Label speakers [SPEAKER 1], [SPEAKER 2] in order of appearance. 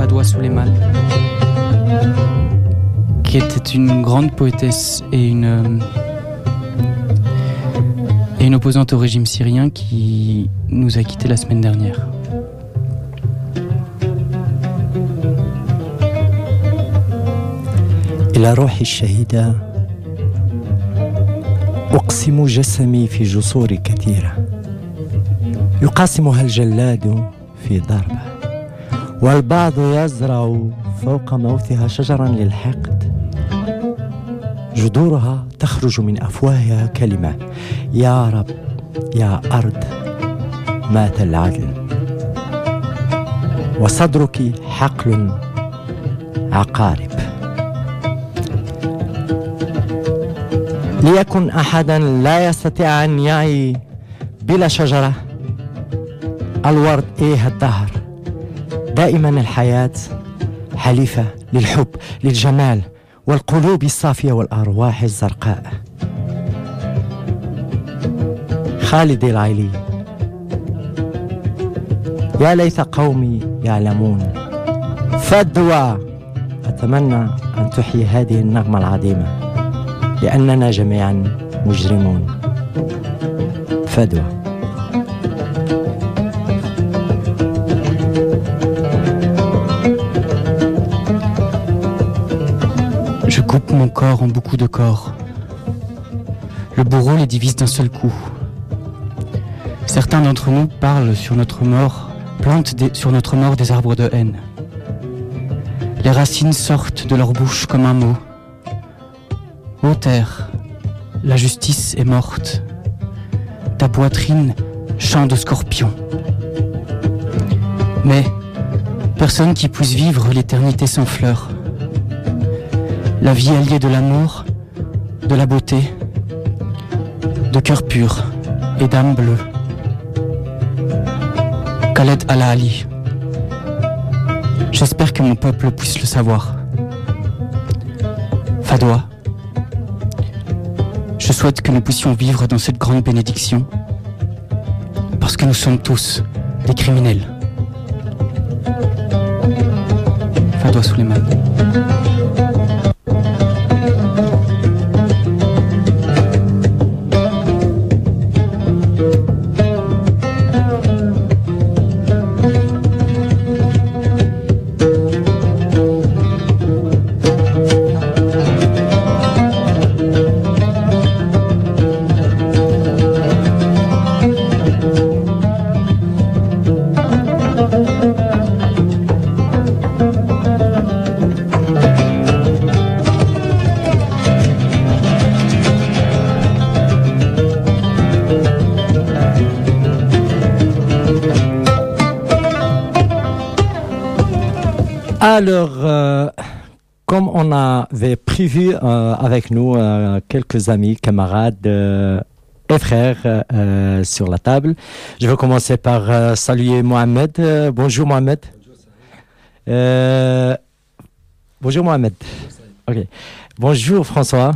[SPEAKER 1] poème euh, de la poétesse Fadwa Suleiman, qui était une grande poétesse et une, euh, et une opposante au régime syrien qui nous a quittés la semaine dernière.
[SPEAKER 2] إلى روحي الشهيدة أقسم جسمي في جسور كثيرة يقاسمها الجلاد في ضربة والبعض يزرع فوق موتها شجرا للحقد. جذورها تخرج من أفواهها كلمة يا رب يا أرض مات العدل وصدرك حقل عقارب. ليكن أحدا لا يستطيع أن يعي بلا شجرة الورد إيه الدهر؟ دائما الحياة حليفة للحب للجمال والقلوب الصافية والأرواح الزرقاء. خالد العيلي. يا ليت قومي يعلمون. فدوى أتمنى أن تحيي هذه النغمة العظيمة لأننا جميعا مجرمون. فدوى.
[SPEAKER 1] Je coupe mon corps en beaucoup de corps. Le bourreau les divise d'un seul coup. Certains d'entre nous parlent sur notre mort, plantent sur notre mort des arbres de haine. Les racines sortent de leur bouche comme un mot. Ô terre, la justice est morte. Ta poitrine, chant de scorpion. Mais personne qui puisse vivre l'éternité sans fleurs. La vie alliée de l'amour, de la beauté, de cœur pur et d'âme bleue. Khaled Al-Ali. J'espère que mon peuple puisse le savoir. Fadwa. Je souhaite que nous puissions vivre dans cette grande bénédiction, parce que nous sommes tous des criminels. Fadwa Suleiman.
[SPEAKER 2] Alors, euh, comme on avait prévu euh, avec nous euh, quelques amis, camarades et frères sur la table, je vais commencer par saluer Mohamed. bonjour Mohamed. bonjour Mohamed. Ok. Bonjour François.